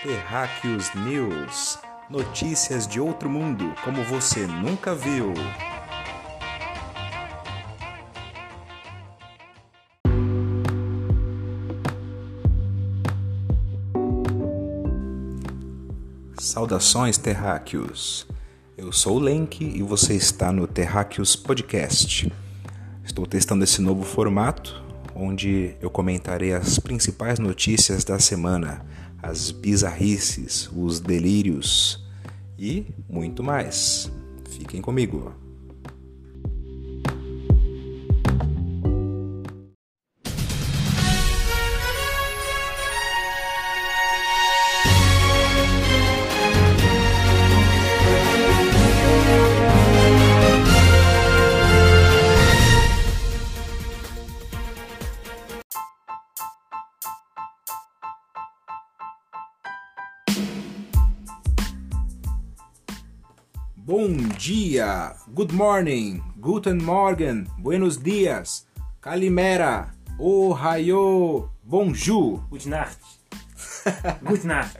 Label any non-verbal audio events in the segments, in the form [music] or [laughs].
Terráqueos News. Notícias de outro mundo como você nunca viu. Saudações, terráqueos. Eu sou o Lenk e você está no Terráqueos Podcast. Estou testando esse novo formato, onde eu comentarei as principais notícias da semana, as bizarrices, os delírios e muito mais. Fiquem comigo. Good morning, guten morgen, buenos dias, kalimera, ohayo, bonjour. Good night. Good night.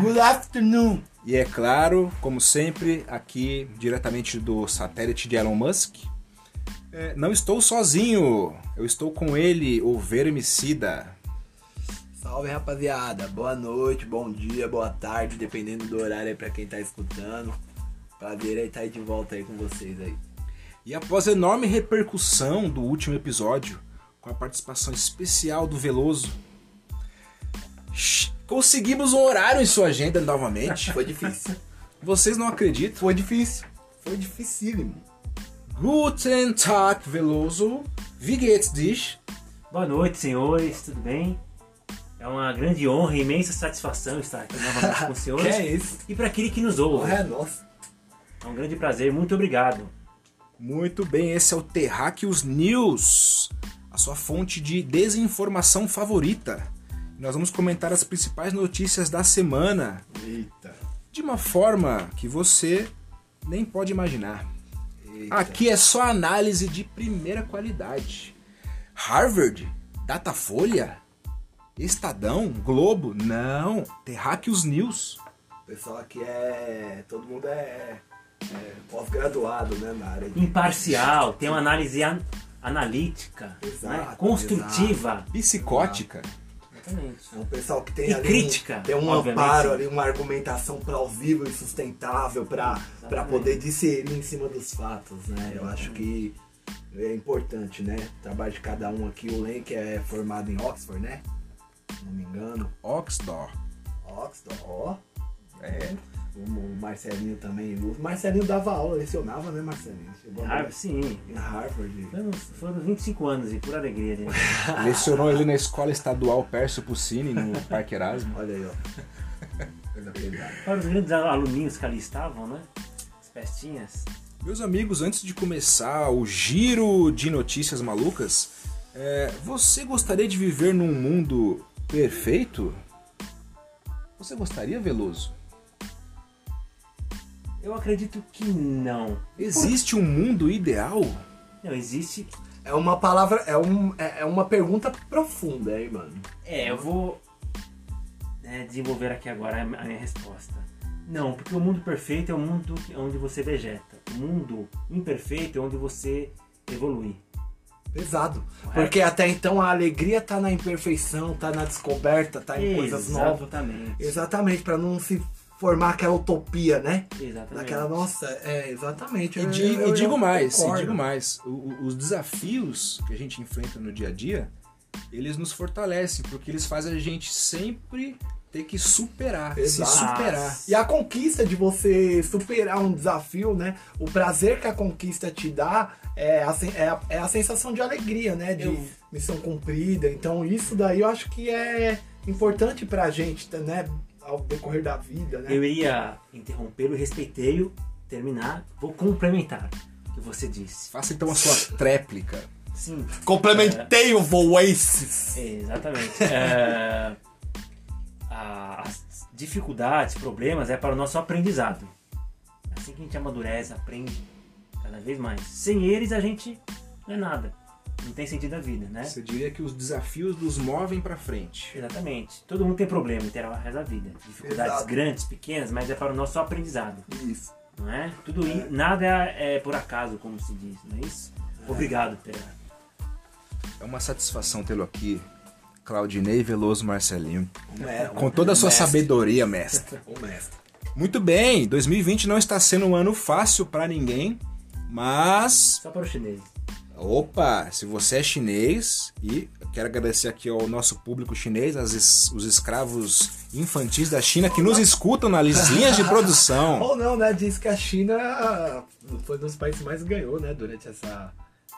Good afternoon. E é claro, como sempre, aqui diretamente do satélite de Elon Musk, é, não estou sozinho, eu estou com ele, o Vermicida. Salve rapaziada, boa noite, bom dia, boa tarde, dependendo do horário aí pra quem tá escutando. Prazer aí estar de volta aí com vocês aí. E após a enorme repercussão do último episódio, com a participação especial do Veloso, conseguimos um horário em sua agenda novamente. Foi difícil. [laughs] Vocês não acreditam? Foi difícil. Foi dificílimo. Guten Tag, Veloso. Wie geht's dich? Boa noite, senhores. Tudo bem? É uma grande honra e imensa satisfação estar aqui novamente com os [laughs] senhores. Que é isso? E para aquele que nos ouve. É, nossa. É um grande prazer. Muito obrigado. Muito bem, esse é o Terráqueos News, a sua fonte de desinformação favorita. Nós vamos comentar as principais notícias da semana Eita. de uma forma que você nem pode imaginar. Eita. Aqui é só análise de primeira qualidade. Harvard, Datafolha, Estadão, Globo, não, Terráqueos News. O pessoal aqui é. Todo mundo é, é pós-graduado, né, na área de. Imparcial, tem uma análise an- analítica, Exato, né? construtiva. Psicótica. Exatamente. É um pessoal que tem E ali crítica, um, tem um obviamente. amparo ali, uma argumentação plausível e sustentável para poder discernir em cima dos fatos, né? Eu acho que é importante, né? O trabalho de cada um aqui, o Len que é formado em Oxford, né? Se não me engano. Oxdor. Oxford, ó. É. O, o Marcelinho também. O Marcelinho dava aula, lecionava, né, Marcelinho? Chegou a- Harvard, sim. em Harvard. Foram, foram 25 anos e por alegria, gente. [laughs] Lecionou ele na Escola Estadual Pércio Puccini, no Parque Erasmo. Olha aí, ó. Para os grandes aluninhos que ali estavam, né? As festinhas. Meus amigos, antes de começar o giro de notícias malucas, é, você gostaria de viver num mundo perfeito? Você gostaria, Veloso? Eu acredito que não. Existe um mundo ideal? Não, existe. É uma palavra, é, um, é é uma pergunta profunda, hein, mano? É, eu vou né, desenvolver aqui agora a minha resposta. Não, porque o mundo perfeito é o mundo onde você vegeta. O mundo imperfeito é onde você evolui. Pesado. Correto. Porque até então a alegria tá na imperfeição, tá na descoberta, tá em coisas novas. Exatamente. Exatamente, pra não se formar aquela utopia, né? Exatamente. Daquela, nossa, é, exatamente. E, Eu- di- eu- e digo eu mais, e digo mais, o- o- os desafios que a gente enfrenta no dia a dia, eles nos fortalecem, porque eles fazem a gente sempre ter que superar, Exato. se superar. E a conquista de você superar um desafio, né? O prazer que a conquista te dá é a, é a, é a sensação de alegria, né? De Eu- missão cumprida. Então isso daí eu acho que é importante pra gente, né? Ao decorrer da vida, né? Eu iria interrompê-lo, respeitei-o, terminar. Vou complementar o que você disse. Faça então a sua tréplica. Sim, Complementei o Voaces. Exatamente. [laughs] É, as dificuldades, problemas é para o nosso aprendizado. Assim que a gente amadurece, aprende cada vez mais. Sem eles a gente não é nada. Não tem sentido a vida, né? Você diria que os desafios nos movem pra frente. Exatamente. Todo mundo tem problema em ter a resto da vida. Dificuldades Exato. grandes, pequenas, mas é para o nosso aprendizado. Isso. Não é? Tudo i- nada é, é por acaso, como se diz, não é isso? Obrigado, Pera. É uma satisfação tê-lo aqui, Claudinei Veloso Marcelinho. O me- Com toda a sua mestre. sabedoria, mestre. O [laughs] mestre. Muito bem, 2020 não está sendo um ano fácil pra ninguém, mas Só para o chinês. Opa, se você é chinês e quero agradecer aqui ao nosso público chinês, as os escravos infantis da China que nos escutam nas linhas de produção. [laughs] Ou não, né? Diz que a China foi um dos países que mais ganhou, né? Durante essa,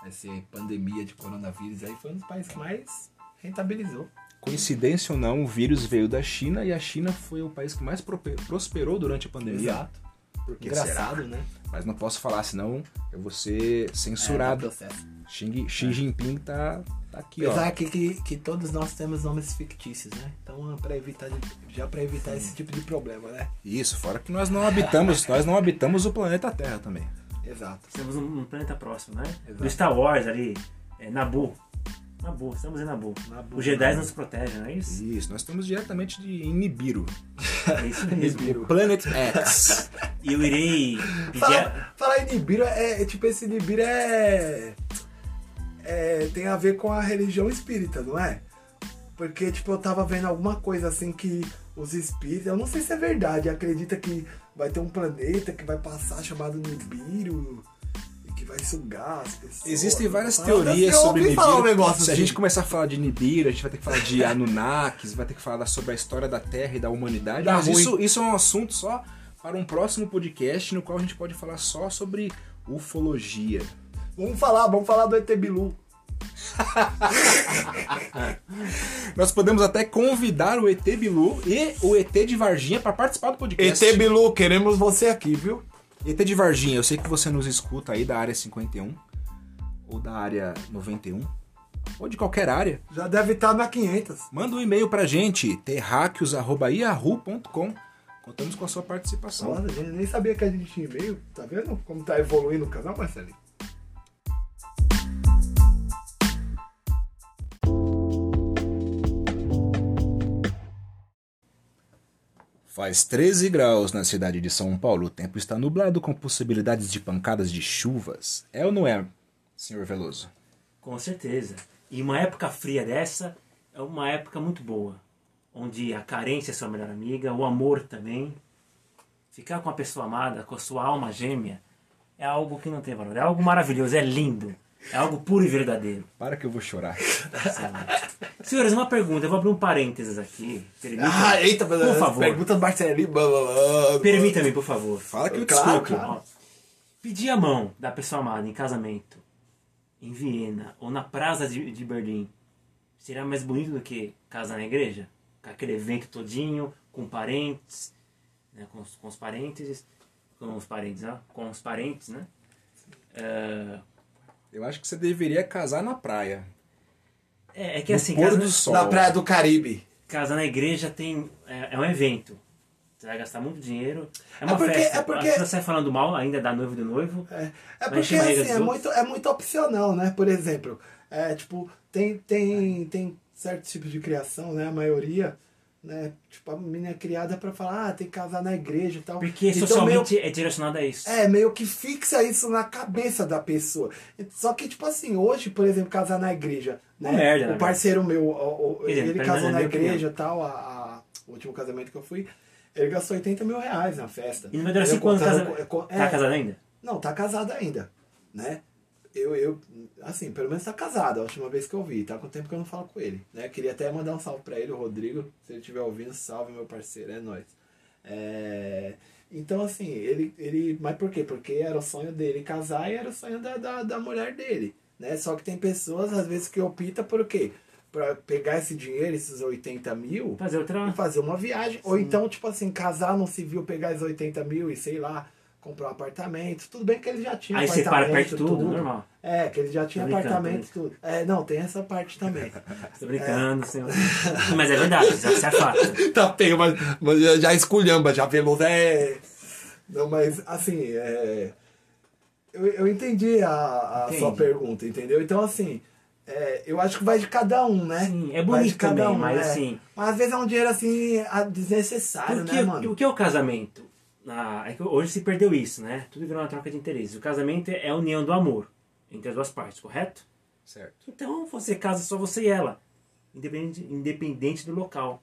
essa pandemia de coronavírus aí. Foi um dos países que mais rentabilizou. Coincidência ou não, o vírus veio da China e a China foi o país que mais prosperou durante a pandemia. Exato. Por que Engraçado, será? né? [laughs] Mas não posso falar, senão eu vou ser censurado. É, processo. Xi, Xi Jinping tá, tá aqui, ó. Apesar que, que, que todos nós temos nomes fictícios, né? Então, para evitar, de- já para evitar esse tipo de problema, né? Isso, fora que nós não habitamos, [laughs] nós não habitamos o planeta Terra também. Exato. Estamos num num planeta próximo, né? Exato. Do Star Wars ali, é, Nabu. Nabu, estamos em Nabu. Nabu, Os Jedi Nabu. nos protegem, não é isso? Isso, nós estamos diretamente de Nibiru. É isso mesmo. Planet X. E eu irei pedir. a- Fala, falar em Nibiru, é, é tipo, esse Nibiru é, é. Tem a ver com a religião espírita, não é? Porque, tipo, eu tava vendo alguma coisa assim que os espíritos. Eu não sei se é verdade, acredita que vai ter um planeta que vai passar chamado Nibiru que vai sugar as pessoas. Existem várias Fala, teorias sobre ouvi falar Nibiru. um negócio Se a assim. gente começar a falar de Nibiru, a gente vai ter que falar de [laughs] Anunnakis, vai ter que falar sobre a história da Terra e da humanidade. Dá Mas ruim. isso, isso é um assunto só para um próximo podcast, no qual a gente pode falar só sobre ufologia. Vamos falar, vamos falar do ET Bilu. [laughs] Nós podemos até convidar o ET Bilu e o ET de Varginha para participar do podcast. ET Bilu, queremos você aqui, viu? ET de Varginha, eu sei que você nos escuta aí da área 51 ou da área 91 ou de qualquer área. Já deve estar na 500. Manda um e-mail pra gente, terráqueos.yahoo.com. Contamos com a sua participação. Nossa, a gente nem sabia que a gente tinha e-mail. Tá vendo como tá evoluindo o canal, Marcelinho? Faz 13 graus na cidade de São Paulo. O tempo está nublado com possibilidades de pancadas de chuvas. É ou não é, senhor Veloso? Com certeza. E uma época fria dessa é uma época muito boa. Onde a carência é sua melhor amiga, o amor também. Ficar com a pessoa amada, com a sua alma gêmea, é algo que não tem valor. É algo maravilhoso, é lindo. É algo puro e verdadeiro. Para que eu vou chorar. [laughs] Senhores, uma pergunta. Eu vou abrir um parênteses aqui. Permita- Ah, eita, por favor. pergunta do Marcelinho. blá, blá, blá. Permita-me, por favor. Fala que eu Claro, escuto. claro. Ó, pedir a mão da pessoa amada em casamento em Viena ou na Praça de, de Berlim seria mais bonito do que casar na igreja? Com aquele evento todinho, com parentes, né, com, os, com os parentes, com os parentes, ó, com os parentes, né? É, Eu acho que você deveria casar na praia. é, é que No assim, pôr casa, do sol. Na Praia do Caribe. casar na igreja tem é, é um evento. Você vai gastar muito dinheiro. É uma É porque- festa. é porque- Acho que você vai falando mal ainda da noiva e do noivo. É, é porque assim, é muito, é muito opcional, né? Por exemplo, é, tipo, tem, tem, tem certos tipos de criação, né? A maioria, né? Tipo, a menina é criada pra falar, ah, tem que casar na igreja e tal. Porque Então, socialmente é direcionado a isso. É, meio que fixa isso na cabeça da pessoa. Só que, tipo assim, hoje, por exemplo, casar na igreja, né? Uma merda, o parceiro meu, o- o- ele casou na minha igreja e tal, a, a- o último casamento que eu fui, ele gastou 80 mil reais na festa. E não vai durar Eu 5 anos casado. Tá é, casado ainda? Não, tá casado ainda, né? Eu, eu, assim, pelo menos tá casado, a última vez que eu vi, tá com tempo que eu não falo com ele, né? Queria até mandar um salve pra ele, o Rodrigo, se ele estiver ouvindo, salve meu parceiro, é nóis. É, Então, assim, ele, ele. Mas por quê? Porque era o sonho dele casar e era o sonho da, da, da mulher dele. Né? Só que tem pessoas, às vezes, que optam por quê? Pra pegar esse dinheiro, esses 80 mil, Fazer outra. e fazer uma viagem. Ou então, tipo assim, casar no civil, pegar esses 80 mil e sei lá, comprar um apartamento. Tudo bem que ele já tinha Aí separa apartamento, perto de tudo, normal. É, que ele já tinha apartamento, tudo. É, não, tem essa parte também. [laughs] Tô brincando, senhor. Mas é verdade, já se é fato. [laughs] tá feio, mas, mas já- já esculhamba, já veloso é. Não, mas assim, é. Eu, eu entendi a, a Entendi. sua pergunta, entendeu? Então, assim, é, eu acho que vai de cada um, né? Sim, é Vai bonito de cada também, um, mas né? assim. Mas às vezes é um dinheiro assim desnecessário, Porque né, mano? o que é o casamento? Ah, é que hoje se perdeu isso, né? Tudo virou uma troca de interesses. O casamento é a união do amor entre as duas partes, correto? Certo. Então você casa só você e ela, independente, independente do local.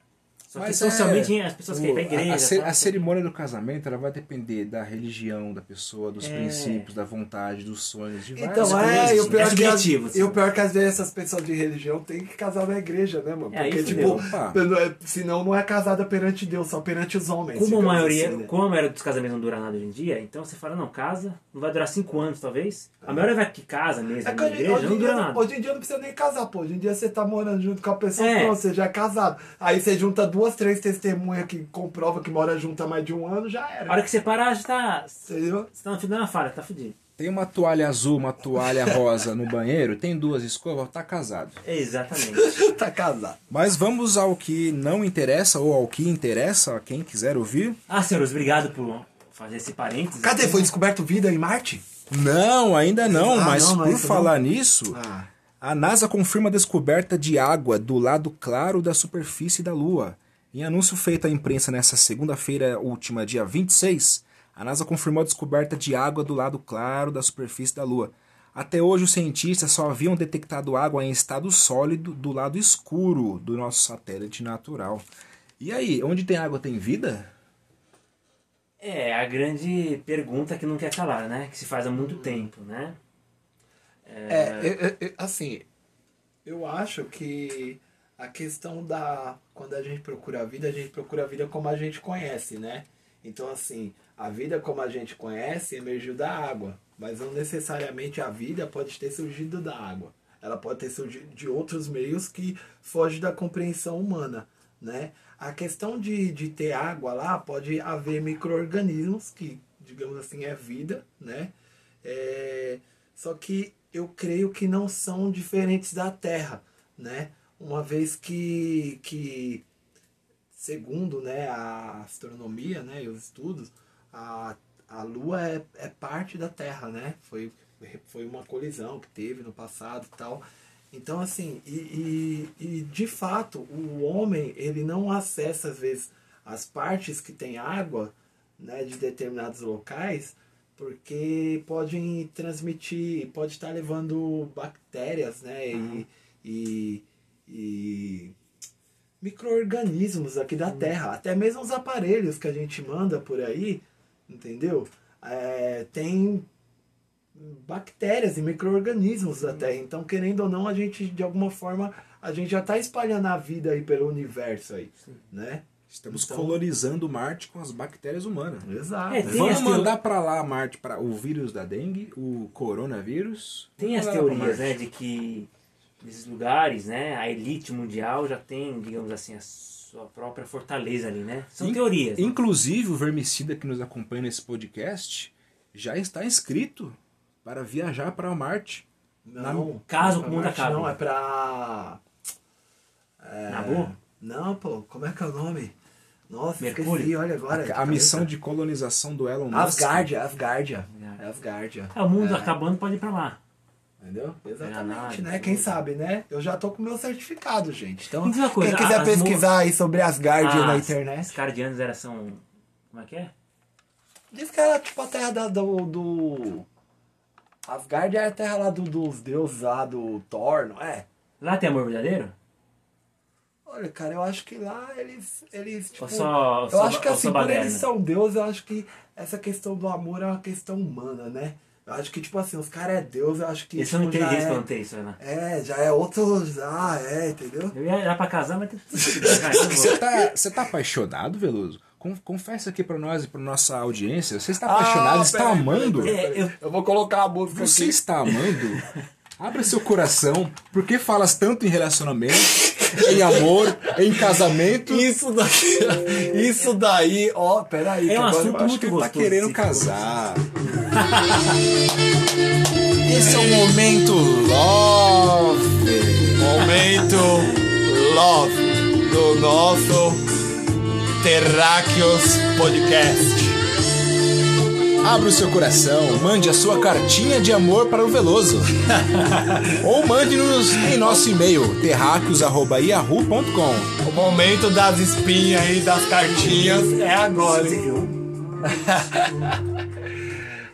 Só que Mas socialmente é, as pessoas querem ir pra a- igreja. A, tá? a cerimônia do casamento ela vai depender da religião da pessoa, dos É. princípios, da vontade, dos sonhos, de várias Então, é, coisas, e o pior, É que as, subjetivo, assim. e o pior que às vezes essas pessoas de religião têm que casar na igreja, né, mano? É, Porque, tipo, é- senão não é casada perante Deus, só perante os homens. Como a maioria, assim, né? como a maioria dos casamentos não dura nada hoje em dia, então você fala, não, casa, não vai durar cinco anos talvez. A maioria vai que casa mesmo É que na hoje, igreja, hoje não em dia, dura não- nada. hoje em dia não precisa nem casar, pô. Hoje em dia você tá morando junto com a pessoa, É. pronto, você já é casado. Aí você junta duas, três testemunhas que comprova que mora junto há mais de um ano, já era. A hora que você parar, já tá. Entendeu? Você tá da falha, tá fudido. Tem uma toalha azul, uma toalha rosa no banheiro, tem duas escovas, tá casado. Exatamente. [laughs] tá casado. Mas vamos ao que não interessa ou ao que interessa, a quem quiser ouvir. ah, senhores, obrigado por fazer esse parênteses. Cadê? Foi descoberto vida em Marte? Não, ainda não, Ah, mas não, não é por falar nisso, Ah. a NASA confirma a descoberta de água do lado claro da superfície da Lua. Em anúncio feito à imprensa nesta segunda-feira última, dia 26, a NASA confirmou a descoberta de água do lado claro da superfície da Lua. Até hoje, os cientistas só haviam detectado água em estado sólido do lado escuro do nosso satélite natural. E aí, onde tem água tem vida? É, a grande pergunta que não quer calar, né? Que se faz há muito tempo, né? É, eu- eu- eu- assim, eu acho que a questão da. Quando a gente procura a vida, a gente procura a vida como a gente conhece, né? Então, assim, a vida como a gente conhece emergiu da água, mas não necessariamente a vida pode ter surgido da água. Ela pode ter surgido de outros meios que fogem da compreensão humana, né? A questão de, de ter água lá pode haver micro-organismos que, digamos assim, é vida, né? É, só que eu creio que não são diferentes da Terra, né? Uma vez que, que segundo né, a astronomia né, e os estudos, a, a Lua é, é parte da Terra, né? Foi, foi uma colisão que teve no passado e tal. Então, assim, e, e, e de fato, o homem, ele não acessa, às vezes, as partes que tem água, né, de determinados locais, porque podem transmitir, pode estar levando bactérias, né, e, e, e micro-organismos aqui da Terra. Até mesmo os aparelhos que a gente manda por aí, entendeu? É, tem bactérias e micro-organismos da Terra. Então, querendo ou não, a gente, de alguma forma, a gente já está espalhando a vida aí pelo universo aí, né? Estamos Então- colonizando Marte com as bactérias humanas. Exato. É, Vamos mandar pra lá Marte para o vírus da dengue, o coronavírus. Tem as teorias, né, de que nesses lugares, né, a elite mundial já tem, digamos assim, a sua própria fortaleza ali, né? São In- teorias. né? Inclusive, o vermicida que nos acompanha nesse podcast já está inscrito para viajar para Marte. Não, Caso pra o mundo acabe. Não, é pra. Na boa? Não, pô, como é que é o nome? Nossa, Mercúrio? esqueci, olha agora. de A, a missão de colonização do Elon Musk. Asgardia, Asgardia. Asgardia. Asgardia. É, o mundo acabando pode ir pra lá. Entendeu? Exatamente, né? Quem sabe, né? Eu já tô com meu certificado, gente. Então, coisa, quem quiser as pesquisar aí sobre na As- internet. Os cardianos eram são. Como é que é? Diz que era tipo a terra da- do. do... Asgardia é a terra lá do- dos deuses lá do Thor, não é? Lá tem amor verdadeiro? Olha, cara, eu acho que lá eles. eles tipo, só- eu só- acho que assim, por eles são deuses, eu acho que essa questão do amor é uma questão humana, né? Eu acho que, tipo assim, os caras é Deus, eu acho que. Eles são tipo, já inteligentes pra não é, ter isso, né? é, já é outro. Ah, é, entendeu? Eu ia lá pra casar, mas. Vou. [laughs] Você tá, você tá apaixonado, Veloso? Con- Confessa aqui pra nós e pra nossa audiência. Você está Ah, apaixonado? está peraí, amando? peraí. É, eu- Eu vou colocar a música Você aqui. está amando? [laughs] Abra seu coração. Por que falas tanto em relacionamento, em amor, em casamento? Isso daí, isso daí, ó, peraí. É um assunto muito que- Tá gostoso. querendo esse casar. [laughs] Esse é o momento love. Momento Love do nosso Terráqueos Podcast. Abra o seu coração, mande a sua cartinha de amor para o Veloso. [laughs] Ou mande-nos em nosso e-mail, terráqueos.yahoo.com. O momento das espinhas aí, das cartinhas, é agora, hein? [laughs]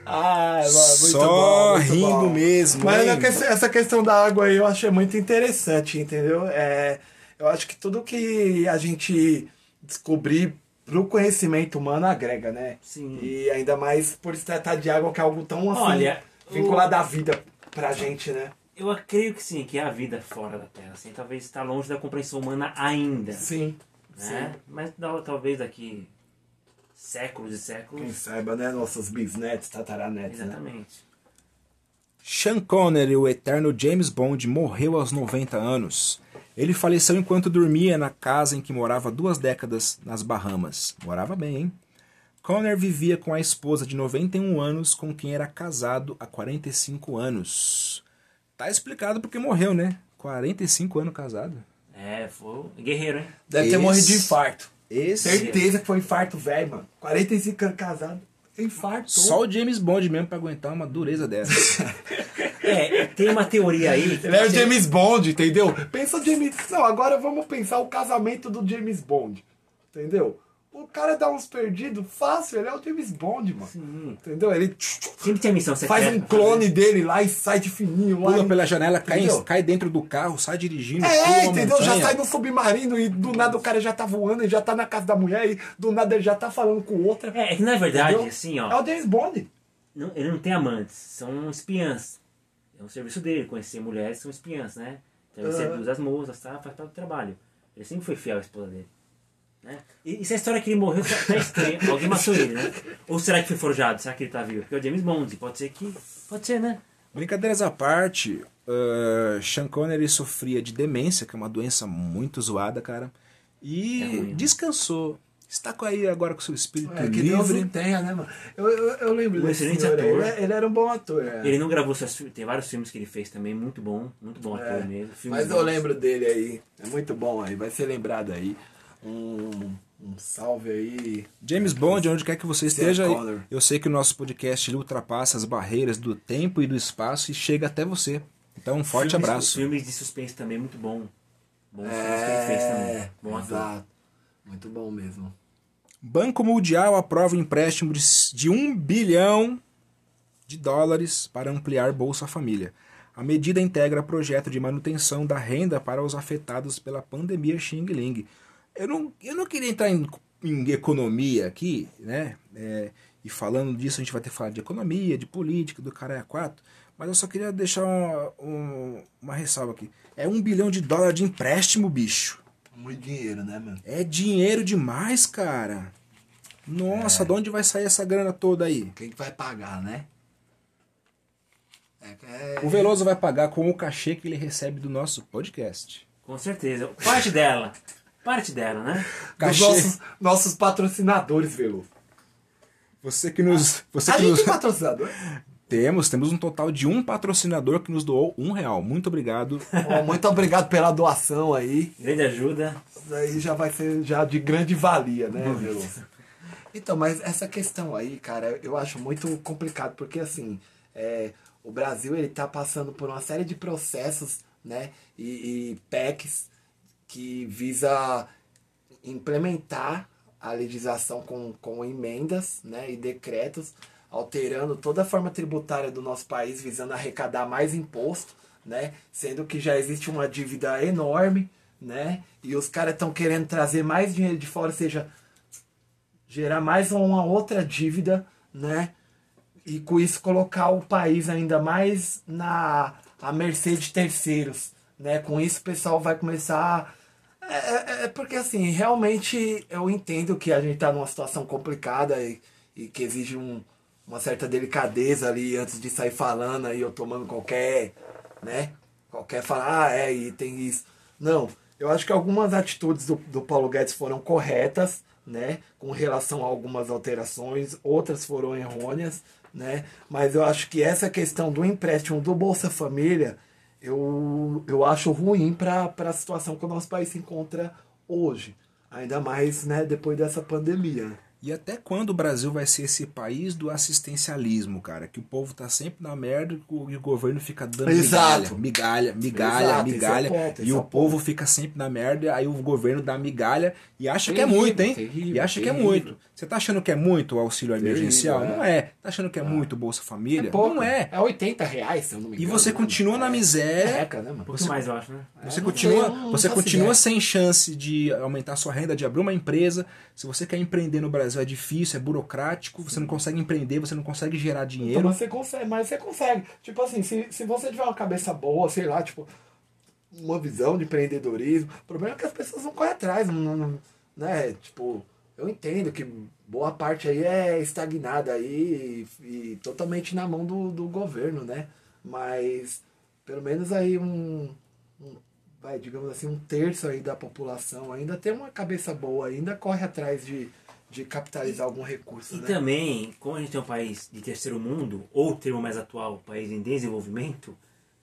Ah, muito Só bom, muito rindo bom. mesmo, Mas hein? que- essa questão da água aí eu achei muito interessante, entendeu? É, eu acho que tudo que a gente descobrir pro conhecimento humano agrega, né? Sim. E ainda mais por se tratar de água que é algo tão assim, Olha, vinculado à vida pra gente, né? Eu creio que sim, que é a vida fora da Terra. Assim, talvez está longe da compreensão humana ainda. Sim. né? Mas da- talvez daqui séculos e séculos. Quem saiba, né? Nossos bisnetos, tataranetos, né? Exatamente. Sean Connery, o eterno James Bond, morreu aos 90 anos. Ele faleceu enquanto dormia na casa em que morava há duas décadas, nas Bahamas. Morava bem, hein? Conner vivia com a esposa de 91 anos, com quem era casado há 45 anos. Tá explicado porque morreu, né? 45 anos casado. É, foi guerreiro, hein? Deve ter Esse- morrido de infarto. Esse Certeza que foi infarto velho, mano. 45 anos casado. Infarto. só o James Bond mesmo pra aguentar uma dureza dessa. [laughs] É, tem uma teoria aí. Ele é o você- James Bond, entendeu? Pensa o James. Não, agora vamos pensar o casamento do James Bond. Entendeu? O cara dá uns perdidos fácil, ele é o James Bond, mano. Sim. Entendeu? Ele Sempre tinha missão secreta. faz um clone dele lá e sai de fininho lá. Pula e- pela janela, cai, cai dentro do carro, sai dirigindo. É, entendeu? Já montanha. sai no submarino e do nada o cara já tá voando e já tá na casa da mulher e do nada ele já tá falando com outra. É, é que na verdade, entendeu? assim, É ó. o James Bond. não- ele não tem amantes, são espiãs. É um serviço dele, conhecer mulheres são espiãs, né? Então ele seduz as moças, tá? Faz parte do trabalho. Ele sempre foi fiel à esposa dele. Né? E, e se a história que ele morreu tá, tá estranha, [laughs] alguém matou ele, né? Ou será que foi forjado? Será que ele tá vivo? Porque é o James Bond, pode ser que. Pode ser, né? Brincadeiras à parte, uh, Sean Connery sofria de demência, que é uma doença muito zoada, cara. E É ruim, né? descansou. Está com aí agora com seu espírito É, que Deus livre. não tenha, né, mano? Eu, eu, eu lembro Um desse excelente senhor ator. Ele, ele era um bom ator, é. Ele não gravou seus filmes, tem vários filmes que ele fez também, muito bom, muito bom ator É, mesmo. filmes Mas eu bons. lembro dele aí. É muito bom aí. Vai ser lembrado aí. Um, um salve aí. James Bond, onde quer que você esteja, eu sei que o nosso podcast ultrapassa as barreiras do tempo e do espaço e chega até você. Então, um forte Filmes- abraço. Filmes de suspense também, muito bom. Bons filmes que ele fez também. Bom ator. É, exato. Muito bom mesmo. Banco Mundial aprova empréstimo de, de 1 bilhão de dólares para ampliar Bolsa Família. A medida integra projeto de manutenção da renda para os afetados pela pandemia Xing Ling. Eu não, eu não queria entrar em, em economia aqui, né? É, e falando disso, a gente vai ter que falar de economia, de política, do cara é quatro. Mas eu só queria deixar uma, um- uma ressalva aqui. É um bilhão de dólar de empréstimo, bicho. Muito dinheiro, né, mano? É dinheiro demais, cara. Nossa, de onde vai sair essa grana toda aí? Quem que vai pagar, né? É, é... O Veloso vai pagar com o cachê que ele recebe do nosso podcast. Com certeza. Parte dela. Parte dela, né? [laughs] Dos Cachê. nossos, nossos patrocinadores, Velo. Você que nos. Você A que gente nos... patrocinador? [laughs] Temos, temos um total de um patrocinador que nos doou um real. Muito obrigado. Muito obrigado pela doação aí. Grande ajuda. Isso aí já vai ser já de grande valia, né, Velo? Então, mas essa questão aí, cara, eu acho muito complicado, porque assim, é, o Brasil ele tá passando por uma série de processos, né, e, e PECs que visa implementar a legislação com, com emendas, né, e decretos, alterando toda a forma tributária do nosso país, visando arrecadar mais imposto, né, sendo que já existe uma dívida enorme, né, e os caras estão querendo trazer mais dinheiro de fora, ou seja, gerar mais uma outra dívida, né? E com isso colocar o país ainda mais na à mercê de terceiros, né? Com isso o pessoal vai começar é, é- é porque assim, realmente eu entendo que a gente tá numa situação complicada e, e que exige um- uma certa delicadeza ali antes de sair falando aí, eu tomando qualquer, né? Qualquer falar, ah, é, e tem isso. Não, eu acho que algumas atitudes do, do Paulo Guedes foram corretas, né? Com relação a algumas alterações, outras foram errôneas, né? Mas eu acho que essa questão do empréstimo do Bolsa Família, eu, eu acho ruim para a situação que o nosso país se encontra hoje. Ainda mais, né, depois dessa pandemia. E até quando o Brasil vai ser esse país do assistencialismo, cara? Que o povo tá sempre na merda e o governo fica dando Exato. migalha, migalha, migalha, Exato, migalha. é ponto, e o é povo fica sempre na merda, aí o governo dá migalha e acha que é Terrível, muito, hein? terrível, e acha que é terrível. muito. Você tá achando que é muito o auxílio Terrível, emergencial? é. Não é. Tá achando que é muito o Bolsa Família? É pouco. Não é. É 80 reais, se eu não me E engano. você né? continua na É. miséria. Reca, né, mano? pouquinho mais, eu acho, né? Você É, continua, você continua sem chance de aumentar sua renda, de abrir uma empresa. Se você quer empreender no Brasil é difícil, é burocrático, você não consegue empreender, você não consegue gerar Então, dinheiro. mas você consegue, mas você consegue. Tipo assim, se, se você tiver uma cabeça boa, sei lá, tipo, uma visão de empreendedorismo, o problema é que as pessoas não correm atrás, não, não- né? Tipo, eu entendo que boa parte aí é estagnada aí e, e totalmente na mão do, do governo, né? Mas pelo menos aí um, um- vai, digamos assim, um terço aí da população ainda tem uma cabeça boa, ainda corre atrás de, de capitalizar algum recurso, E né? também, como a gente é um país de terceiro mundo, ou o termo mais atual, país em desenvolvimento,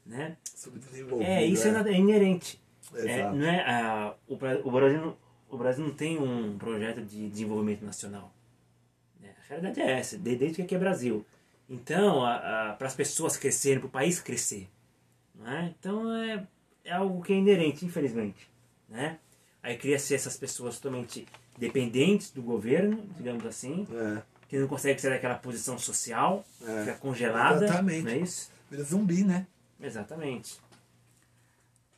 né? Subdesenvolvido, É, isso é, né? nada- é inerente. É, não é, ah, o, o, Brasil, o Brasil não tem um projeto de desenvolvimento nacional. né? A realidade é essa, de- desde que aqui é Brasil. Então, para as pessoas crescerem, para o país crescer. Não é? Então, é, é algo que é inerente, infelizmente. Né? Aí cria-se essas pessoas totalmente dependentes do governo, digamos assim, É. que não conseguem sair daquela posição social, É. fica congelada. Exatamente. Não é isso? Vira zumbi, né? Exatamente.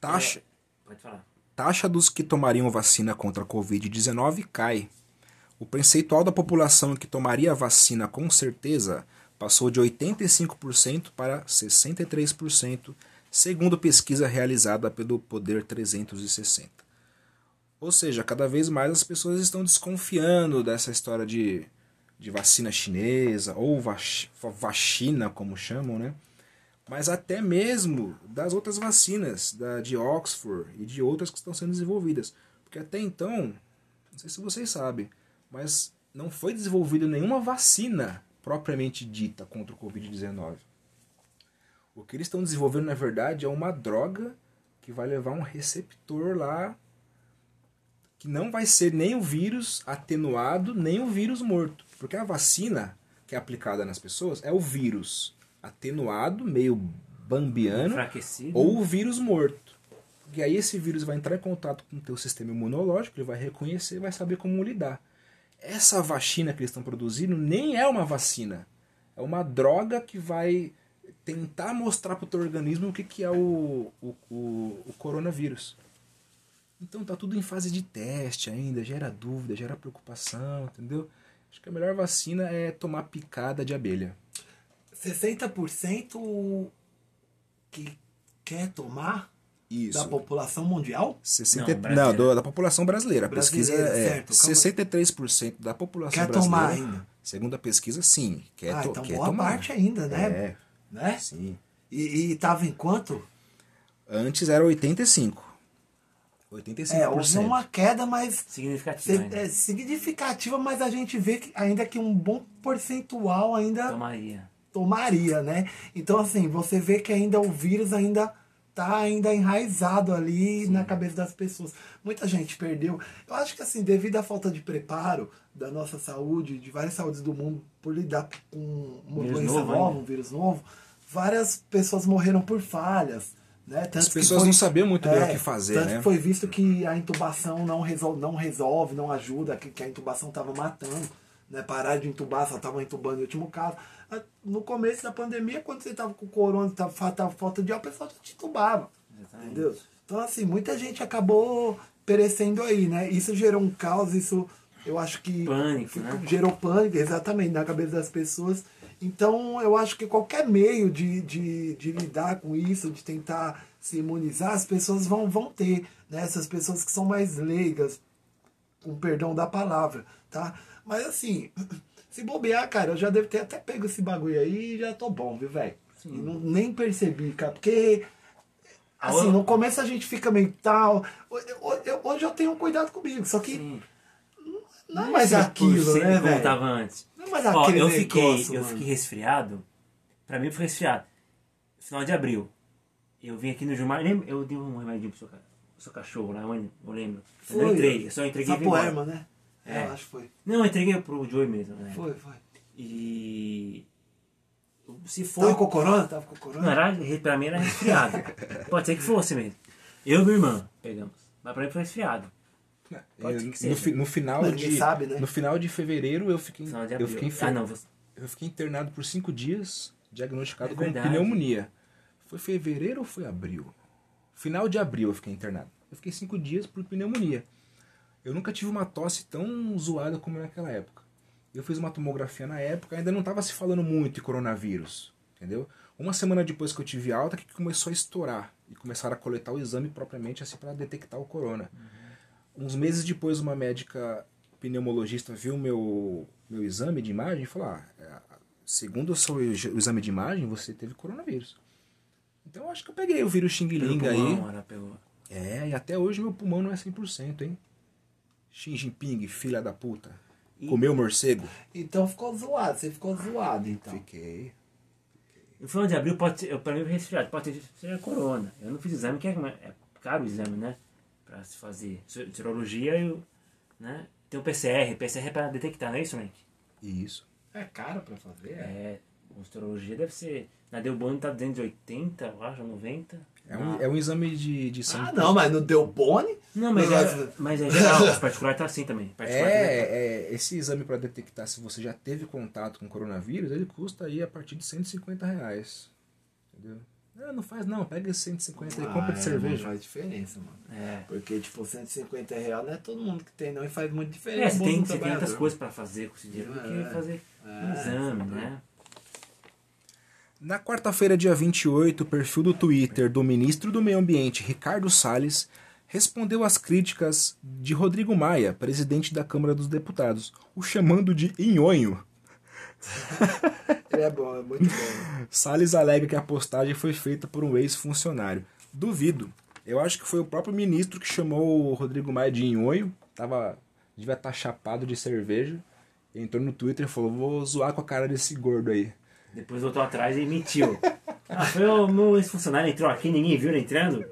Taxa, Pode falar. taxa dos que tomariam vacina contra a Covid-19 cai. O percentual da população que tomaria a vacina com certeza passou de 85% para 63%, segundo pesquisa realizada pelo Poder 360. Ou seja, cada vez mais as pessoas estão desconfiando dessa história de, de vacina chinesa, ou vac- vacina, como chamam, né? mas até mesmo das outras vacinas, da de Oxford e de outras que estão sendo desenvolvidas. Porque até então, não sei se vocês sabem, mas não foi desenvolvida nenhuma vacina propriamente dita contra o Covid-19. O que eles estão desenvolvendo, na verdade, é uma droga que vai levar um receptor lá que não vai ser nem o vírus atenuado, nem o vírus morto. Porque a vacina que é aplicada nas pessoas é o vírus atenuado, meio bambiano, ou o vírus morto. Porque aí esse vírus vai entrar em contato com o teu sistema imunológico, ele vai reconhecer, vai saber como lidar. Essa vacina que eles estão produzindo nem é uma vacina. É uma droga que vai tentar mostrar para o teu organismo o que, que é o, o, o, o coronavírus. Então tá tudo em fase de teste ainda, gera dúvida, gera preocupação, entendeu? Acho que a melhor vacina é tomar picada de abelha. 60% que quer tomar Isso. da população mundial 60, Não, não, brasileira. do- da população brasileira. A pesquisa Brasileira, é certo, calma. 63% da população quer brasileira. tomar ainda. Segundo a pesquisa, sim. Quer, ah, to- então quer boa tomar. parte ainda, né? É, né? sim. E, e tava em quanto? Antes era 85. 85%. É, houve uma queda, mas Significativo ainda. é significativa, mas a gente vê que ainda que um bom percentual ainda Tomaria. tomaria, né? Então assim, você vê que ainda o vírus ainda tá ainda enraizado ali na cabeça das pessoas. Muita gente perdeu. Eu acho que assim, devido à falta de preparo da nossa saúde, de várias saúdes do mundo por lidar com uma Vírus doença novo nova, ainda. um vírus novo, várias pessoas morreram por falhas, né? As pessoas foi- não sabiam muito bem o que fazer, tanto né? que foi visto que a intubação não resolve, não, resolve, não ajuda, que, que a intubação estava matando. Né? Parar de intubar, só estavam intubando em último caso. Ah, No começo da pandemia, quando você estava com corona, estava tava falta de ar, o pessoal já te intubava. Exatamente. Entendeu? Então, assim, muita gente acabou perecendo aí, né? Isso gerou um caos, isso eu acho que. Pânico, né? Gerou pânico, exatamente, na cabeça das pessoas. Então, eu acho que qualquer meio de, de, de lidar com isso, de tentar se imunizar, as pessoas vão, vão ter. Né? Essas pessoas que são mais leigas, com perdão da palavra, tá? Mas assim, [clears throat] se bobear, cara, eu já devo ter até pego esse bagulho aí e já tô bom, viu, velho? Não- Nem percebi, cara, porque assim, Ô- no começo a gente fica meio tal. Hoje eu, tenho cuidado comigo, só que Sim. não é mais 100% aquilo, né, velho? tava antes. Mais Ó, eu fiquei, negócio, eu mano. fiquei resfriado. Pra mim foi resfriado. Final de abril. Eu vim aqui no Gilmar. lembra- Eu dei um remedinho pro seu, pro seu cachorro lá, eu eu lembro. Eu não Foi. entrei, eu só entreguei embora. Sapoerma, né? É, É. eu acho que foi. Não, eu entreguei pro Joey mesmo, né? Foi, foi. E. Se for. Tava com corona? Tava com corona? Não, era, pra mim era resfriado. [laughs] Pode ser que fosse mesmo. Eu e minha irmã pegamos. Mas pra mim foi resfriado. [laughs] No, no final Mas de sabe, né? no final de fevereiro eu fiquei eu fiquei, Ah, não. Você... eu fiquei internado por cinco dias diagnosticado É com pneumonia. Foi fevereiro ou foi abril? Final de abril eu fiquei internado. Eu fiquei cinco dias por pneumonia. Eu nunca tive uma tosse tão zoada como naquela época. Eu fiz uma tomografia na época ainda não estava se falando muito de coronavírus entendeu? Uma semana depois que eu tive alta que começou a estourar e começaram a coletar o exame propriamente assim para detectar o corona uns meses depois uma médica pneumologista viu meu meu exame de imagem e falou: ah, é, segundo o seu exame de imagem, você teve coronavírus. Então eu acho que eu peguei o vírus Xing Pelo Ling aí. pulmão, ela pegou. É, e até hoje meu pulmão não é 100%, hein? Xi Jinping, filha da puta. Comeu morcego? Então ficou zoado, você ficou zoado então. Fiquei. No final de abril, pode ser, pra mim, resfriado. Pode ser corona. Eu não fiz exame, que é, é caro o exame, né? Pra se fazer. Se- Serologia e. Né? Tem o PCR. PCR é pra detectar, não é isso, Frank? Isso. É caro pra fazer? É. O serologia deve ser. Na Delbone tá 280, eu acho, 90. É um, é um exame de, de Ah, sangue. não, mas não deu bone? Não, mas é, mas é geral. Os particulares tá assim também. Particular. É, é, esse exame para detectar se você já teve contato com coronavírus, ele custa aí a partir de 150 reais. Entendeu? Não, não faz não, pega esse 150 e Ah, compra de é, cerveja. Não faz diferença, mano. É. Porque, tipo, 150 reais não é todo mundo que tem, não, e faz muita É, diferença. você no tem, você tem outras coisas pra fazer com esse dinheiro do É. que fazer um É, exame, né? Na quarta-feira, dia 28, o perfil do Twitter do ministro do Meio Ambiente, Ricardo Salles, respondeu às críticas de Rodrigo Maia, presidente da Câmara dos Deputados, o chamando de inhonho. Ele [laughs] é bom, é muito bom. Salles alega que a postagem foi feita por um ex-funcionário. Duvido. Eu acho que foi o próprio ministro que chamou o Rodrigo Maia de inhonho. Tava, devia estar chapado de cerveja. Entrou no Twitter e falou: Vou zoar com a cara desse gordo aí. Depois voltou atrás e mentiu. [laughs] ah, foi o meu ex-funcionário entrou aqui, ninguém viu ele entrando?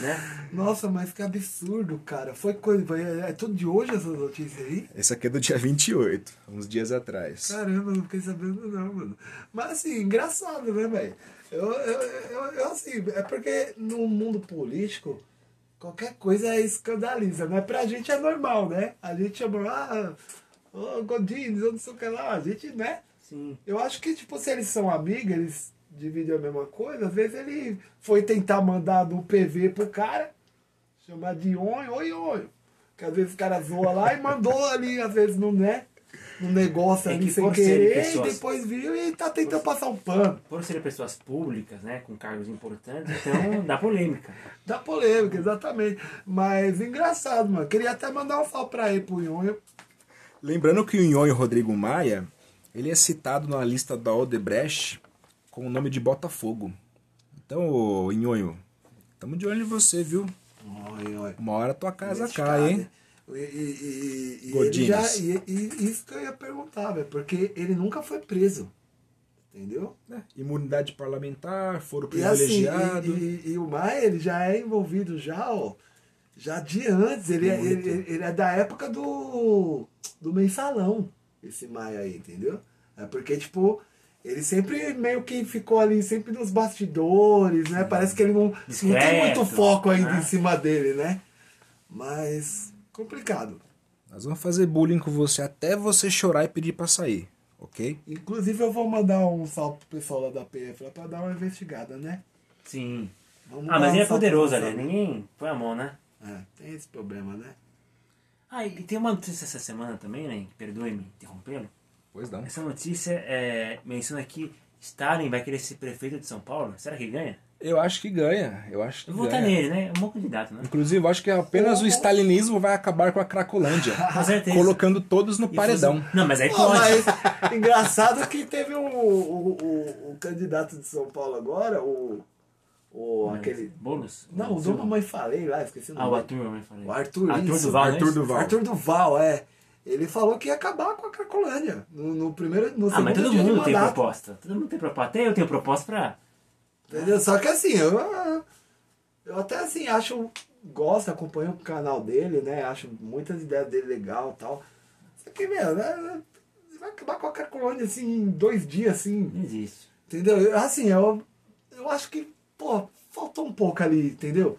Né? Nossa, mas que absurdo, cara. Foi coisa. foi- É tudo de hoje essas notícias aí? Esse aqui é do dia 28, uns dias atrás. Caramba, não fiquei sabendo não, mano. Mas assim, engraçado, né, velho? Eu, eu, eu, eu, assim, é porque no mundo político, qualquer coisa escandaliza, né? Pra gente é normal, né? A gente chama, ah, ô Godines, eu não sei o que lá, a gente, né? Sim. Eu acho que, tipo, se eles são amigos, eles dividem a mesma coisa, às vezes ele foi tentar mandar no PV pro cara, chamar de onho, oi, onho. Que às vezes o cara zoa lá e mandou ali, às vezes não né, um negócio É ali que sem por querer, pessoas- e depois viu e tá tentando passar um pano. Por serem pessoas públicas, né? Com cargos importantes, então [laughs] dá polêmica. Dá polêmica, exatamente. Mas engraçado, mano. Queria até mandar um salve pra ele pro Nhonho. Lembrando que o Nhonho Rodrigo Maia, ele é citado na lista da Odebrecht com o nome de Botafogo. Então, ô Nhonho, tamo de olho em você, viu? Oi. Uma hora tua casa Nesse cai, hein? E, e, e, ele já, e, e isso que eu ia perguntar, velho, porque ele nunca foi preso. Entendeu? É, Imunidade parlamentar, foro assim, privilegiado. e, e- o Maia, ele já é envolvido já, ó, já de antes. Ele, é, ele, ele é da época do, do mensalão, esse Maia aí, entendeu? É porque, tipo, ele sempre meio que ficou ali, sempre nos bastidores, né? Parece que ele não, não tem muito foco ainda né? em cima dele, né? Mas, complicado. Nós vamos fazer bullying com você até você chorar e pedir pra sair, ok? Inclusive, eu vou mandar um salve pro pessoal lá da PF lá pra dar uma investigada, né? Sim. Vamos Ah, mas um ele é poderoso ali, ninguém põe a mão, né? É, tem esse problema, né? Ah, e tem uma notícia essa semana também, né? Perdoe-me interrompê-lo. Pois não. Essa notícia é, menciona que Stalin vai querer ser prefeito de São Paulo. Será que ganha? Eu acho que ganha. Eu acho que Eu vou votar ganha. nele, né? É um bom candidato, né? Inclusive, eu acho que apenas o stalinismo vai acabar com a Cracolândia. [laughs] Com certeza. colocando todos no E paredão. Não, mas aí pode. mas [laughs] engraçado que teve um, o, o, o candidato de São Paulo agora, o. o Mas aquele. Boulos? Não, o do Mamãe Falei lá, esqueci o Ah, nome. o Arthur, eu falei. O Arthur, Arthur isso. Duval, né? Arthur Duval. Arthur Duval, é. Ele falou que ia acabar com a Cracolândia. No, no primeiro. No Ah, mas todo mundo tem proposta. Todo mundo tem proposta. Até eu tenho proposta pra... Entendeu? Só que assim, eu, eu até assim, acho, gosto, acompanho o canal dele, né? Acho muitas ideias dele legal e tal. Isso aqui, meu, né? Vai acabar com a Cracolândia assim em dois dias, assim. Não existe. Entendeu? Eu- Assim, eu, eu acho que, pô, faltou um pouco ali, entendeu?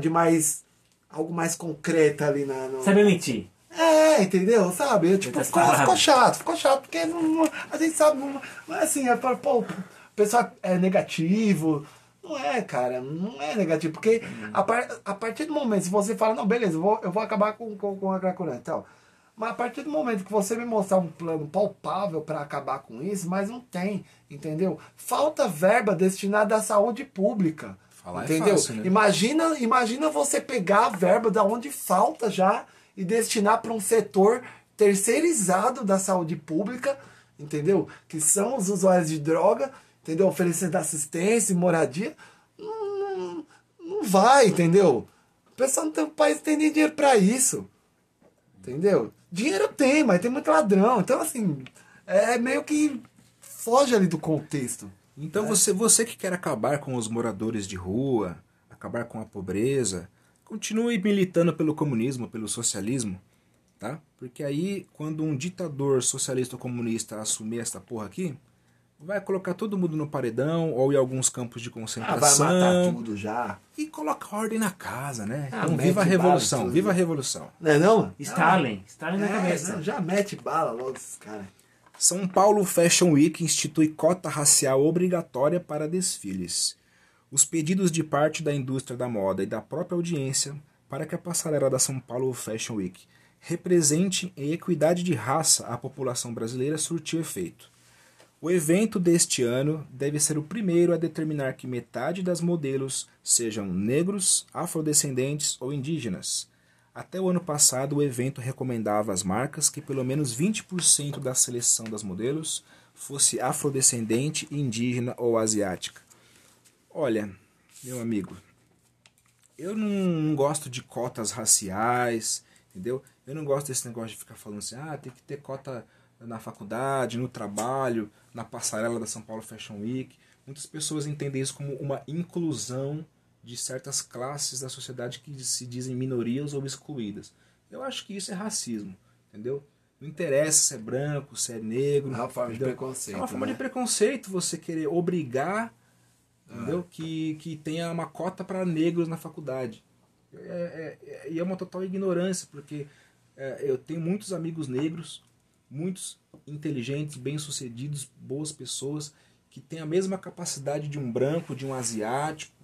De mais. Algo mais concreto ali na. no- Sabe mentir? É, entendeu? Sabe? Eu, tipo, Muitas ficou, ficou chato, ficou chato, porque não, não- a gente sabe, não, não é assim, é pra, pô, o pessoal é negativo. Não é, cara, não é negativo, porque a, par- a partir do momento, se você fala, não, beleza, eu vou, eu vou acabar com, com, com a Cracolândia e tal. Mas a partir do momento que você me mostrar um plano palpável para acabar com isso, mas não tem, entendeu? Falta verba destinada à saúde pública. Falar é entendeu? fácil, né? Imagina, imagina você pegar a verba da onde falta já e destinar para um setor terceirizado da saúde pública, entendeu? Que são os usuários de droga, entendeu? Oferecendo assistência e moradia. Não, não, não vai, entendeu? O pessoal não tem, o país não tem nem dinheiro para isso. Entendeu? Dinheiro tem, mas tem muito ladrão. Então, assim, é meio que foge ali do contexto. Então você, você que quer acabar com os moradores de rua, acabar com a pobreza, continue militando pelo comunismo, pelo socialismo, tá? Porque aí, quando um ditador socialista ou comunista assumir essa porra aqui, vai colocar todo mundo no paredão ou em alguns campos de Ah, vai concentração matar tudo já. e coloca ordem na casa, né? Ah, então, viva a revolução, viva a revolução. Não é não? Stalin. Stalin na É, cabeça. não, já mete bala logo esses caras. São Paulo Fashion Week institui cota racial obrigatória para desfiles. Os pedidos de parte da indústria da moda e da própria audiência para que a passarela da São Paulo Fashion Week represente em equidade de raça a população brasileira surtiu efeito. O evento deste ano deve ser o primeiro a determinar que metade das modelos sejam negros, afrodescendentes ou indígenas. Até o ano passado, o evento recomendava às marcas que pelo menos 20% da seleção das modelos fosse afrodescendente, indígena ou asiática. Olha, meu amigo, eu não, gosto de cotas raciais, entendeu? Eu não gosto desse negócio de ficar falando assim, ah, tem que ter cota na faculdade, no trabalho, na passarela da São Paulo Fashion Week. Muitas pessoas entendem isso como uma inclusão de certas classes da sociedade que se dizem minorias ou excluídas. Eu acho que isso é racismo, entendeu? Não interessa se é branco, se é negro. É uma forma de entendeu? preconceito, É uma forma né? de preconceito você querer obrigar entendeu? Que, que tenha uma cota para negros na faculdade. É, é- é- e é uma total ignorância, porque é, eu tenho muitos amigos negros, muitos inteligentes, bem-sucedidos, boas pessoas, que têm a mesma capacidade de um branco, de um asiático,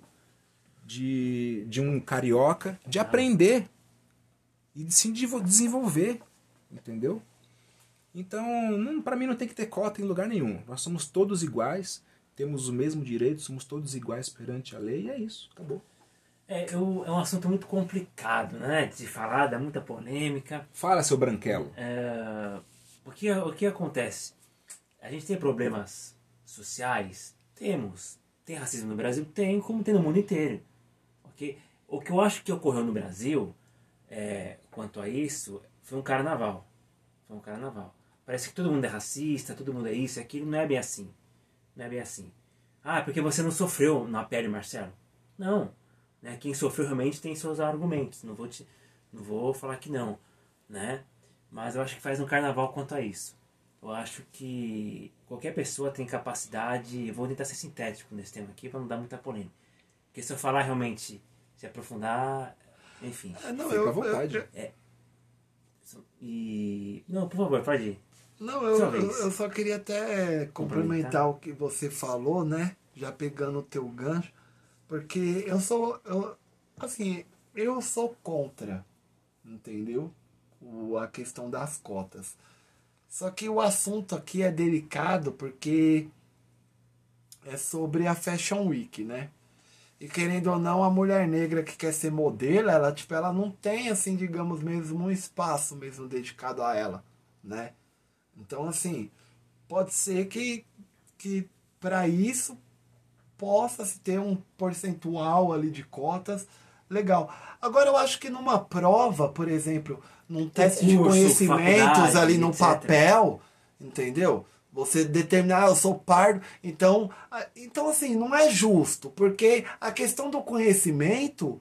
de, de um carioca, de aprender e de se desenvol- desenvolver, entendeu? Então, para mim não tem que ter cota em lugar nenhum. Nós somos todos iguais, temos o mesmo direito, somos todos iguais perante a lei e é isso, acabou. É, eu- é um assunto muito complicado, né? De falar, dá muita polêmica. Fala, seu branquelo. É, o, que, o que acontece? A gente tem problemas sociais? Temos. Tem racismo no Brasil? Tem, como tem no mundo inteiro. ok? O que eu acho que ocorreu no Brasil, é, quanto a isso, foi um carnaval. Foi um carnaval. Parece que todo mundo é racista, todo mundo é isso aquilo. Não é bem assim. Não é bem assim. Ah, porque você não sofreu na pele, Marcelo? Não. Né? Quem sofreu realmente tem seus argumentos. Não vou, te, não vou falar que não. Né? Mas eu acho que faz um carnaval quanto a isso. Eu acho que qualquer pessoa tem capacidade. Eu vou tentar ser sintético nesse tema aqui para não dar muita polêmica. Porque se eu falar realmente, se aprofundar, enfim. É, não, Fica eu, à vontade. eu- eu- E. Não, por favor, pode ir. Não, eu, eu, eu só queria até complementar o que você falou, né? Já pegando o teu gancho. Porque eu sou. Eu, assim, eu sou contra, entendeu? O, a questão das cotas. Só que o assunto aqui é delicado porque é sobre a Fashion Week, né? E querendo ou não, a mulher negra que quer ser modelo, ela, tipo, ela não tem, assim, digamos mesmo, um espaço mesmo dedicado a ela, né? Então, assim, pode ser que, que para isso possa se ter um percentual ali de cotas legal. Agora, eu acho que numa prova, por exemplo, num teste de curso, conhecimentos faculdade, ali no etc. papel, entendeu? Você determinar, ah, eu sou pardo, então, então assim, não é justo, porque a questão do conhecimento,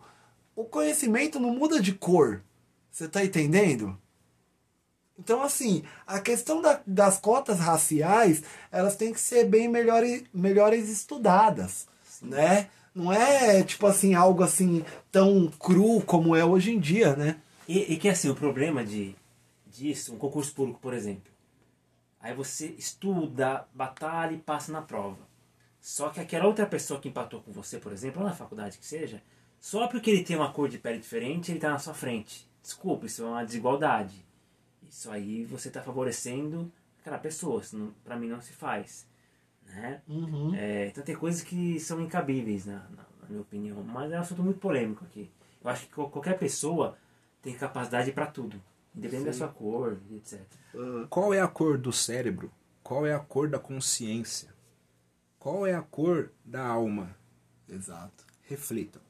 o conhecimento não muda de cor. Você tá entendendo? Então, assim, a questão da- das cotas raciais, elas têm que ser bem melhores, melhores estudadas, né? Não é, tipo assim, algo assim tão cru como é hoje em dia, né? E, e que assim, o problema de, disso, um concurso público, por exemplo. Aí você estuda, batalha e passa na prova. Só que aquela outra pessoa que empatou com você, por exemplo, ou na faculdade que seja, só porque ele tem uma cor de pele diferente, ele está na sua frente. Desculpa, isso é uma desigualdade. Isso aí você está favorecendo aquela pessoa, isso pra mim não se faz. Né? É, então tem coisas que são incabíveis, na, na- na minha opinião. Mas é um assunto muito polêmico aqui. Eu acho que qual- qualquer pessoa tem capacidade para tudo. Independente da sua cor, etc. Qual é a cor do cérebro? Qual é a cor da consciência? Qual é a cor da alma? Exato. Reflitam.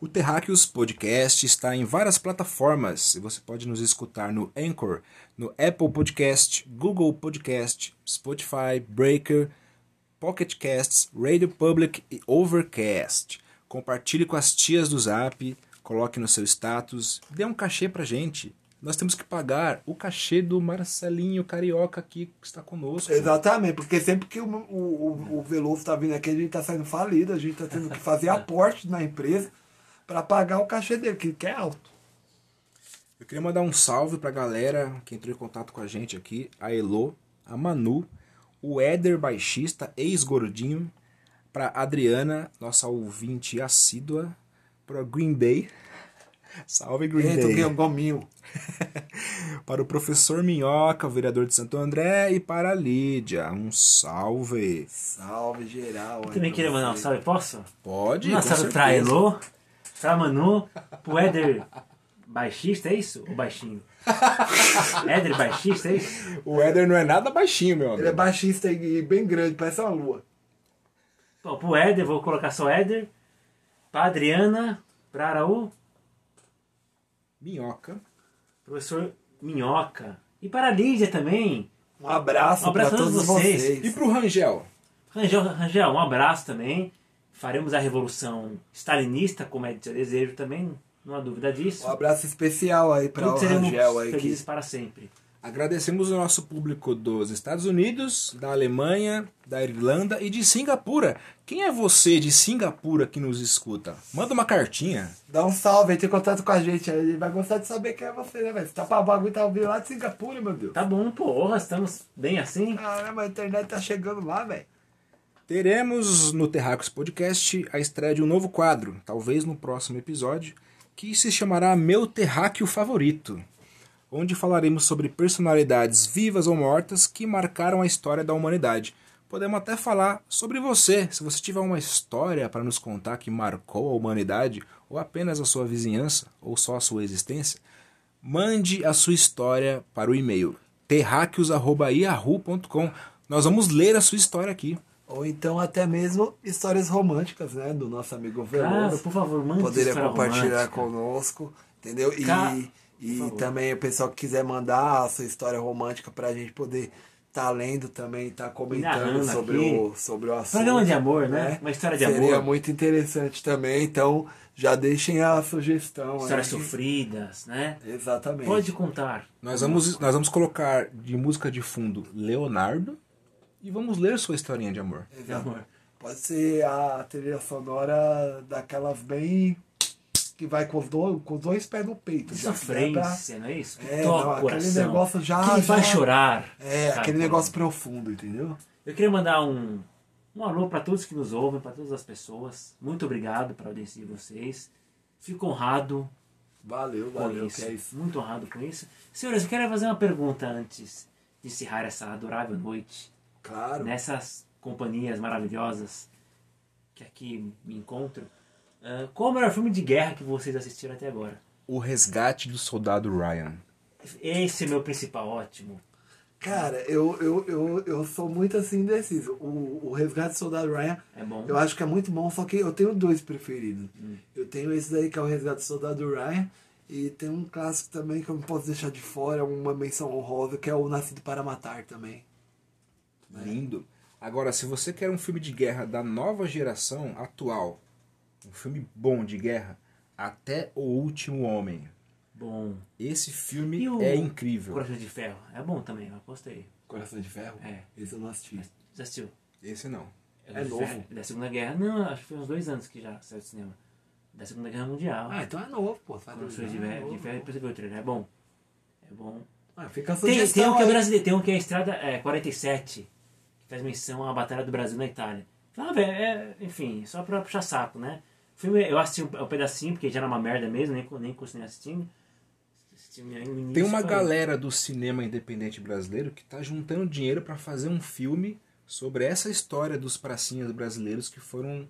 O Terráqueos Podcast está em várias plataformas e você pode nos escutar no Anchor, no Apple Podcast, Google Podcast, Spotify, Breaker, Pocket Casts, Radio Public e Overcast. Compartilhe com as tias do Zap, coloque no seu status, dê um cachê pra gente. Nós temos que pagar o cachê do Marcelinho Carioca aqui que está conosco. Exatamente, porque sempre que o, o, o- o Veloso tá vindo aqui, a gente tá saindo falido, a gente tá tendo que fazer [laughs] aporte na empresa para pagar o cachê dele, que, que é alto. Eu queria mandar um salve pra galera que entrou em contato com a gente aqui, a Elo, a Manu, o Éder Baixista, ex-gordinho, pra Adriana, nossa ouvinte assídua, pra Green Day. [laughs] Salve Green Eita, Day. um gominho. [laughs] para o professor Minhoca, o vereador de Santo André, e para a Lídia. Um salve. Salve geral. Eu também queria mandar um salve, posso? Pode, Um salve certeza. pra Elo, pra Manu, pro Éder baixista, é isso? Ou baixinho? [laughs] Éder baixista, é isso? O Éder não é nada baixinho, meu amigo. Ele é baixista e bem grande, parece uma lua. Bom, pro Éder, vou colocar só Éder. Pra Adriana, pra Araú, Minhoca. professor Minhoca. E para a Lídia também. Um abraço, Um abraço para todos todos vocês. vocês. E pro Rangel? Rangel, Rangel, um abraço também. Faremos a revolução stalinista, como é de seu desejo também, não há dúvida disso. Um abraço especial aí para o Rangel aí. felizes Que... para sempre. Agradecemos o nosso público dos Estados Unidos, da Alemanha, da Irlanda e de Singapura. Quem é você de Singapura que nos escuta? Manda uma cartinha. Dá um salve, entre em contato com a gente aí. Ele vai gostar de saber quem é você, né, velho? Você tá pra bagulho e tá ouvindo lá de Singapura, meu Deus. Tá bom, porra, estamos bem assim. Caramba, a internet tá chegando lá, velho. Teremos no Terráqueos Podcast a estreia de um novo quadro, talvez no próximo episódio, que se chamará Meu Terráqueo Favorito, onde falaremos sobre personalidades vivas ou mortas que marcaram a história da humanidade. Podemos até falar sobre você, se você tiver uma história para nos contar que marcou a humanidade, ou apenas a sua vizinhança, ou só a sua existência, mande a sua história para o e-mail terráqueos.yahoo.com. Nós vamos ler a sua história aqui. Ou então até mesmo histórias românticas, né? Do nosso amigo Claro, Veloso. por favor, mande Poderia história compartilhar romântica. conosco, entendeu? E, e também o pessoal que quiser mandar a sua história romântica pra gente poder tá lendo também, tá comentando sobre aqui. o, sobre o assunto. Programa de amor, né? Uma história de Seria amor. muito interessante também, então já deixem a sugestão. Histórias aí. sofridas, né? Exatamente. Pode contar. Nós vamos, nós vamos colocar de música de fundo Leonardo e vamos ler sua historinha de amor. De amor. Pode ser a trilha sonora daquelas bem. que vai com os dois, com os dois pés no peito. Dá pra- sofrência, não é isso? Que É, não, aquele coração. negócio já- Que vai já- chorar. É, aquele negócio profundo, entendeu? Eu queria mandar um, um alô para todos que nos ouvem, para todas as pessoas. Muito obrigado pela audiência de vocês. Fico honrado Valeu, com valeu, isso. que é isso. Muito honrado com isso. Senhores, eu quero fazer uma pergunta antes de encerrar essa adorável noite. Claro. Nessas companhias maravilhosas que aqui me encontro. Ah, qual o melhor filme de guerra que vocês assistiram até agora? O Resgate do Soldado Ryan. Esse é meu principal, ótimo. Cara, eu, eu, eu, eu sou muito assim indeciso. O, o Resgate do Soldado Ryan, É bom. eu acho que é muito bom, só que eu tenho dois preferidos. Hum. Eu tenho esse daí que é o Resgate do Soldado Ryan. E tem um clássico também que eu não posso deixar de fora, uma menção honrosa, que é o Nascido para Matar também. Lindo. Agora, se você quer um filme de guerra da nova geração, atual, um filme bom de guerra, até o último homem. Bom. Esse filme E o é incrível. Coração de Ferro. É bom também, eu apostei. Coração de Ferro? É. Esse eu não assisti. Já assistiu? Esse não. É do novo? Ferro- Da Segunda Guerra. Não, acho que foi uns dois anos que já saiu do cinema. Da Segunda Guerra Mundial. Ah, então é novo, pô. Corações de, Ferro, de. Ferro, depois você vê o trailer. É bom. É bom. Ah, fica a Tem, tem um que é brasileiro, tem um que é a Estrada é, 47, que faz menção à Batalha do Brasil na Itália. Ah, velho, é, enfim, só pra puxar saco, né? O filme, eu assisti um, um pedacinho, porque já era uma merda mesmo, nem, nem continuei assistindo. Início, Tem uma galera do cinema independente brasileiro que tá juntando dinheiro pra fazer um filme sobre essa história dos pracinhas brasileiros que foram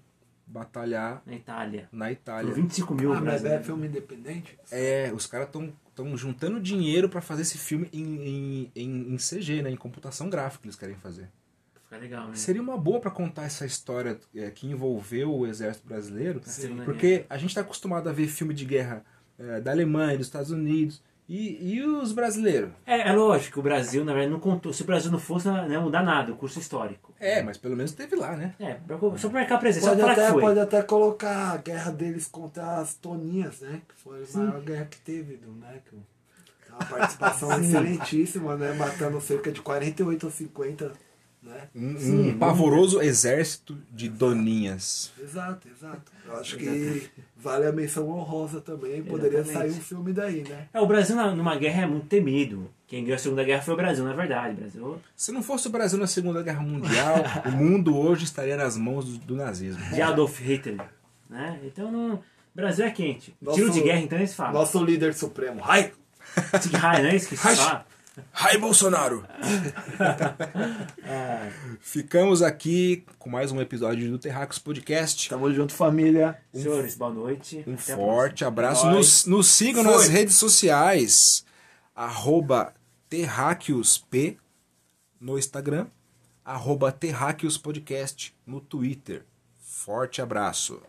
batalhar Na Itália. na Por Itália. 25 mil Ah, mas é filme independente? É, os caras estão estão juntando dinheiro pra fazer esse filme em, em, em, em CG, né? Em computação gráfica eles querem fazer. Fica legal, né? Seria uma boa pra contar essa história é, que envolveu o exército brasileiro, Segunda porque a gente tá acostumado a ver filme de guerra é, da Alemanha, dos Estados Unidos e, e os brasileiros. É, é lógico o Brasil, na verdade, não contou. Se o Brasil não fosse, não ia mudar nada, o curso histórico. É, mas pelo menos teve lá, né? É, pra- só pra marcar presença, Pode até, pode até colocar a guerra deles contra as Toninhas, né? Que foi a maior guerra que teve, do, né? Que, é uma participação [laughs] excelentíssima, né? Matando cerca de 48 ou 50, né? Um, Sim, um pavoroso exército de doninhas. Exato, exato. Eu acho que vale a menção honrosa também. Poderia Exatamente. sair um filme daí, né? É, o Brasil na- numa guerra é muito temido. Quem ganhou a Segunda Guerra foi o Brasil, na verdade. O Brasil Se não fosse o Brasil na Segunda Guerra Mundial, [laughs] o mundo hoje estaria nas mãos do, do nazismo. de Adolf Hitler. Né? Então, não, o Brasil é quente. Nosso- Tiro de guerra, então eles falam. Nosso líder supremo. Tig [laughs] Hai, não é isso que se fala? Ai, Bolsonaro! [laughs] Ficamos aqui com mais um episódio do Terracos Podcast. Tamo junto, família. Senhores, boa noite. Um Até forte abraço. Vai. Nos, nos sigam Foi. nas redes sociais. Arroba Terráqueosp no Instagram. Arroba Terráqueos Podcast no Twitter. Forte abraço.